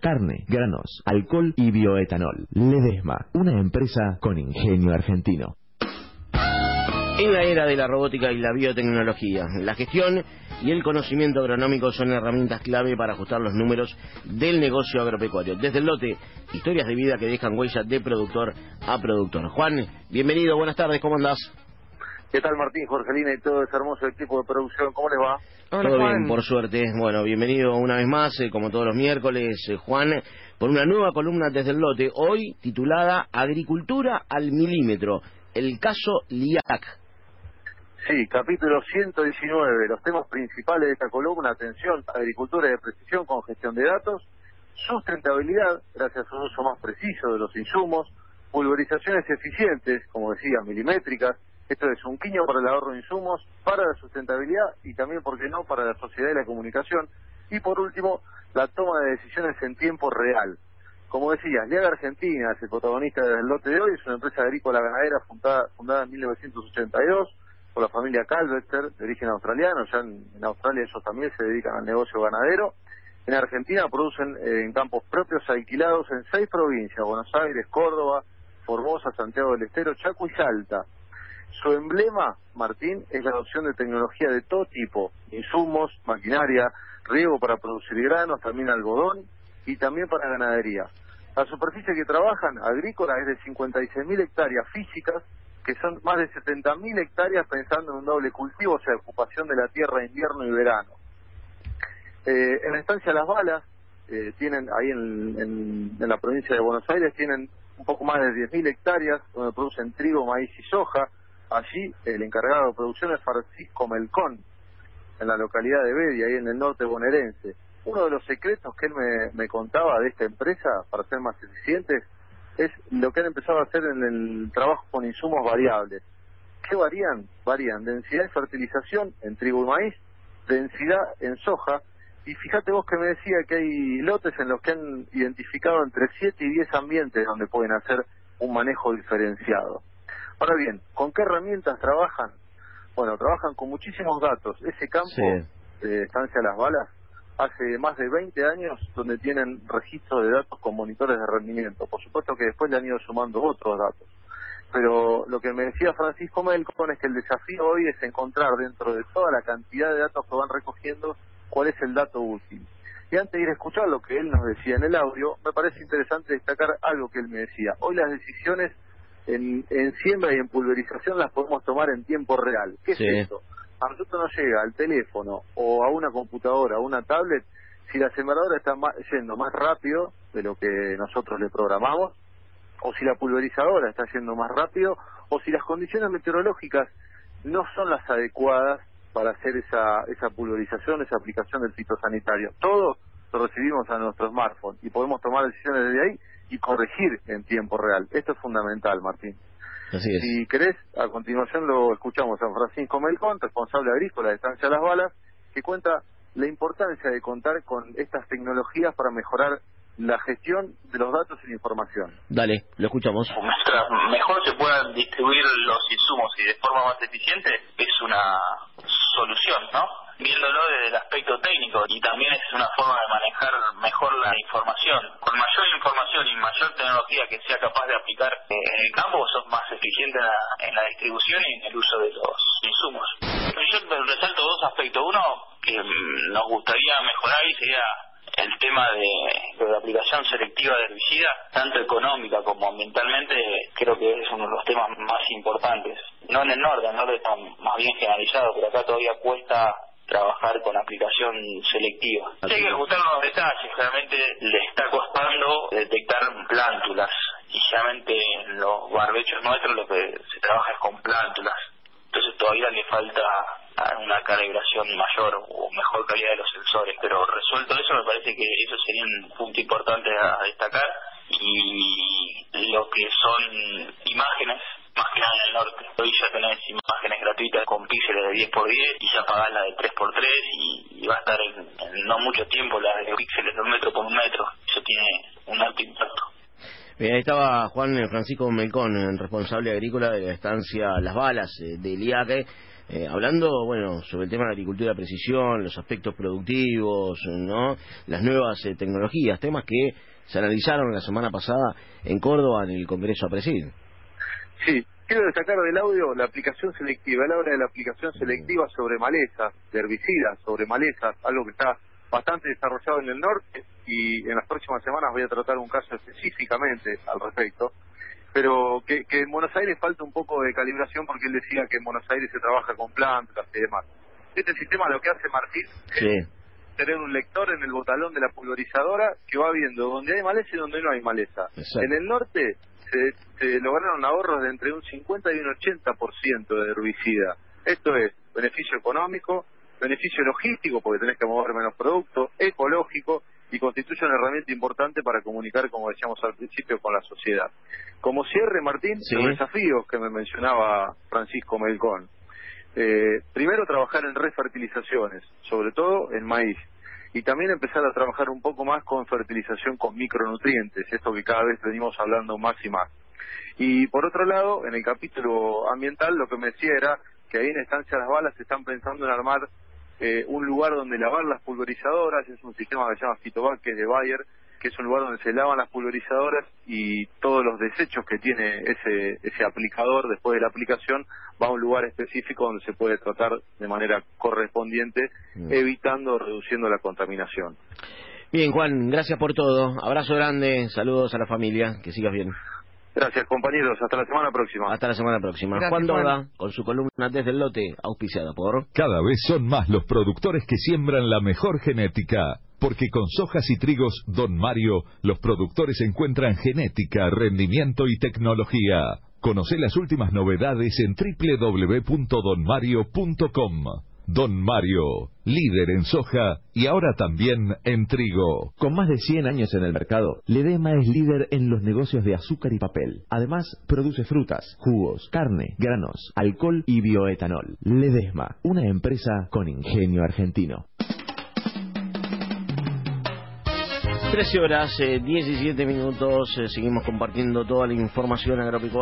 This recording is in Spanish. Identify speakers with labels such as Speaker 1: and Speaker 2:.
Speaker 1: carne, granos, alcohol y bioetanol. Ledesma, una empresa con ingenio argentino.
Speaker 2: En la era de la robótica y la biotecnología, la gestión y el conocimiento agronómico son herramientas clave para ajustar los números del negocio agropecuario. Desde el lote, historias de vida que dejan huella de productor a productor. Juan, bienvenido, buenas tardes, ¿cómo andás?
Speaker 3: ¿Qué tal Martín, Jorgelina y todo ese hermoso equipo de producción? ¿Cómo les va?
Speaker 2: Todo bien, por suerte. Bueno, bienvenido una vez más, eh, como todos los miércoles, eh, Juan, por una nueva columna desde el lote, hoy titulada Agricultura al milímetro, el caso LIAC.
Speaker 3: Sí, capítulo 119, los temas principales de esta columna, atención, agricultura de precisión con gestión de datos, sustentabilidad, gracias a un uso más preciso de los insumos, pulverizaciones eficientes, como decía, milimétricas, esto es un quiño para el ahorro de insumos, para la sustentabilidad y también, ¿por qué no?, para la sociedad y la comunicación. Y por último, la toma de decisiones en tiempo real. Como decías, Liaga Argentina es el protagonista del lote de hoy, es una empresa agrícola ganadera fundada, fundada en 1982 por la familia Calvester, de origen australiano, ya en, Australia ellos también se dedican al negocio ganadero. En Argentina producen eh, en campos propios alquilados en seis provincias, Buenos Aires, Córdoba, Formosa, Santiago del Estero, Chaco y Salta. Su emblema, Martín, es la adopción de tecnología de todo tipo, insumos, maquinaria, riego para producir granos, también algodón y también para ganadería. La superficie que trabajan agrícola es de 56.000 hectáreas físicas, que son más de 70.000 hectáreas pensando en un doble cultivo, o sea, ocupación de la tierra invierno y verano. Eh, en la estancia Las Balas, eh, tienen ahí en, en, la provincia de Buenos Aires, tienen un poco más de 10.000 hectáreas donde producen trigo, maíz y soja. Allí el encargado de producción es Francisco Melcón, en la localidad de Bedia, ahí en el norte bonaerense. Uno de los secretos que él me, me contaba de esta empresa, para ser más eficientes, es lo que han empezado a hacer en el trabajo con insumos variables. ¿Qué varían? Varían densidad de fertilización en trigo y maíz, densidad en soja, y fíjate vos que me decía que hay lotes en los que han identificado entre 7 y 10 ambientes donde pueden hacer un manejo diferenciado. Ahora bien, ¿con qué herramientas trabajan? Bueno, trabajan con muchísimos datos. Ese campo de Estancia Las Balas hace más de 20 años donde tienen registro de datos con monitores de rendimiento. Por supuesto que después le han ido sumando otros datos. Pero lo que me decía Francisco Melcon es que el desafío hoy es encontrar dentro de toda la cantidad de datos que van recogiendo cuál es el dato útil. Y antes de ir a escuchar lo que él nos decía en el audio, me parece interesante destacar algo que él me decía. Hoy las decisiones en, siembra y en pulverización las podemos tomar en tiempo real. ¿Qué es eso? a nosotros nos llega al teléfono o a una computadora o una tablet si la sembradora está yendo más rápido de lo que nosotros le programamos o si la pulverizadora está yendo más rápido o si las condiciones meteorológicas no son las adecuadas para hacer esa, esa pulverización, esa aplicación del fitosanitario. Todo lo recibimos a nuestro smartphone y podemos tomar decisiones desde ahí y corregir en tiempo real. Esto es fundamental, Martín. Si querés, a continuación lo escuchamos a Francisco Melcón, responsable agrícola de Estancia Las Balas, que cuenta la importancia de contar con estas tecnologías para mejorar la gestión de los datos y la información.
Speaker 2: Dale, lo escuchamos.
Speaker 4: Mientras mejor se puedan distribuir los insumos y de forma más eficiente, es una solución, ¿no? Viéndolo desde el aspecto técnico y también es una forma de manejar mejor la información. Con mayor información y mayor tecnología que sea capaz de aplicar en el campo, sos más eficiente en la, distribución y en el uso de los insumos. Yo resalto dos aspectos. Uno, que nos gustaría mejorar y sería el tema de, la aplicación selectiva de herbicidas, tanto económica como ambientalmente, creo que es uno de los temas más importantes. No en el norte, en el norte está más bien generalizado, pero acá todavía cuesta trabajar con aplicación selectiva. Hay que ajustar los detalles, realmente le está costando detectar plántulas y realmente en los barbechos nuestros lo que se trabaja es con plántulas. Entonces todavía le falta una calibración mayor o mejor calidad de los sensores. Pero resuelto eso, me parece que eso sería un punto importante a destacar. Y lo que son imágenes, más que nada en el norte. Hoy ya tenés imágenes gratuitas con píxeles de 10x10 y ya pagás la de 3x3 y, va a estar en, no mucho tiempo la de píxeles de un metro por un metro. Eso tiene un alto impacto.
Speaker 2: Bien, ahí estaba Juan Francisco Melcón, responsable agrícola de la estancia Las Balas eh, de IACE eh, hablando, bueno, sobre el tema de la agricultura de precisión, los aspectos productivos, ¿no? Las nuevas eh, tecnologías, temas que se analizaron la semana pasada en Córdoba en el Congreso APRESID.
Speaker 3: Sí, quiero destacar del audio la aplicación selectiva, la hora de la aplicación selectiva sobre malezas, de herbicidas sobre malezas, algo que está bastante desarrollado en el norte y en las próximas semanas voy a tratar un caso específicamente al respecto, pero que, que en Buenos Aires falta un poco de calibración porque él decía que en Buenos Aires se trabaja con plantas y demás. Este sistema lo que hace Martín es tener un lector en el botalón de la pulverizadora que va viendo donde hay maleza y donde no hay maleza. En el norte se, lograron ahorros de entre un 50 y un 80% de herbicida. Esto es beneficio económico, beneficio logístico porque tenés que mover menos productos, ecológico y constituye una herramienta importante para comunicar, como decíamos al principio, con la sociedad. Como cierre, Martín, los desafíos que me mencionaba Francisco Melcón. Eh, primero, trabajar en refertilizaciones, sobre todo en maíz. Y también empezar a trabajar un poco más con fertilización con micronutrientes, esto que cada vez venimos hablando más y más. Y por otro lado, en el capítulo ambiental, lo que me decía era que ahí en Estancia Las Balas se están pensando en armar eh, un lugar donde lavar las pulverizadoras, es un sistema que se llama Fitovac, que es de Bayer, que es un lugar donde se lavan las pulverizadoras y todos los desechos que tiene ese, ese aplicador después de la aplicación va a un lugar específico donde se puede tratar de manera correspondiente, evitando o reduciendo la contaminación.
Speaker 2: Bien, Juan, gracias por todo. Abrazo grande, saludos a la familia, que sigas bien.
Speaker 3: Gracias, compañeros. Hasta la semana próxima.
Speaker 2: Hasta la semana próxima. Juan Doda, con su columna desde el lote, auspiciada por...
Speaker 5: Cada vez son más los productores que siembran la mejor genética. Porque con sojas y trigos Don Mario, los productores encuentran genética, rendimiento y tecnología. Conoce las últimas novedades en www.donmario.com. Don Mario, líder en soja y ahora también en trigo.
Speaker 1: Con más de 100 años en el mercado, Ledema es líder en los negocios de azúcar y papel. Además, produce frutas, jugos, carne, granos, alcohol y bioetanol. Ledesma, una empresa con ingenio argentino.
Speaker 2: 13 horas, 17 eh, minutos, eh, seguimos compartiendo toda la información agropecuaria.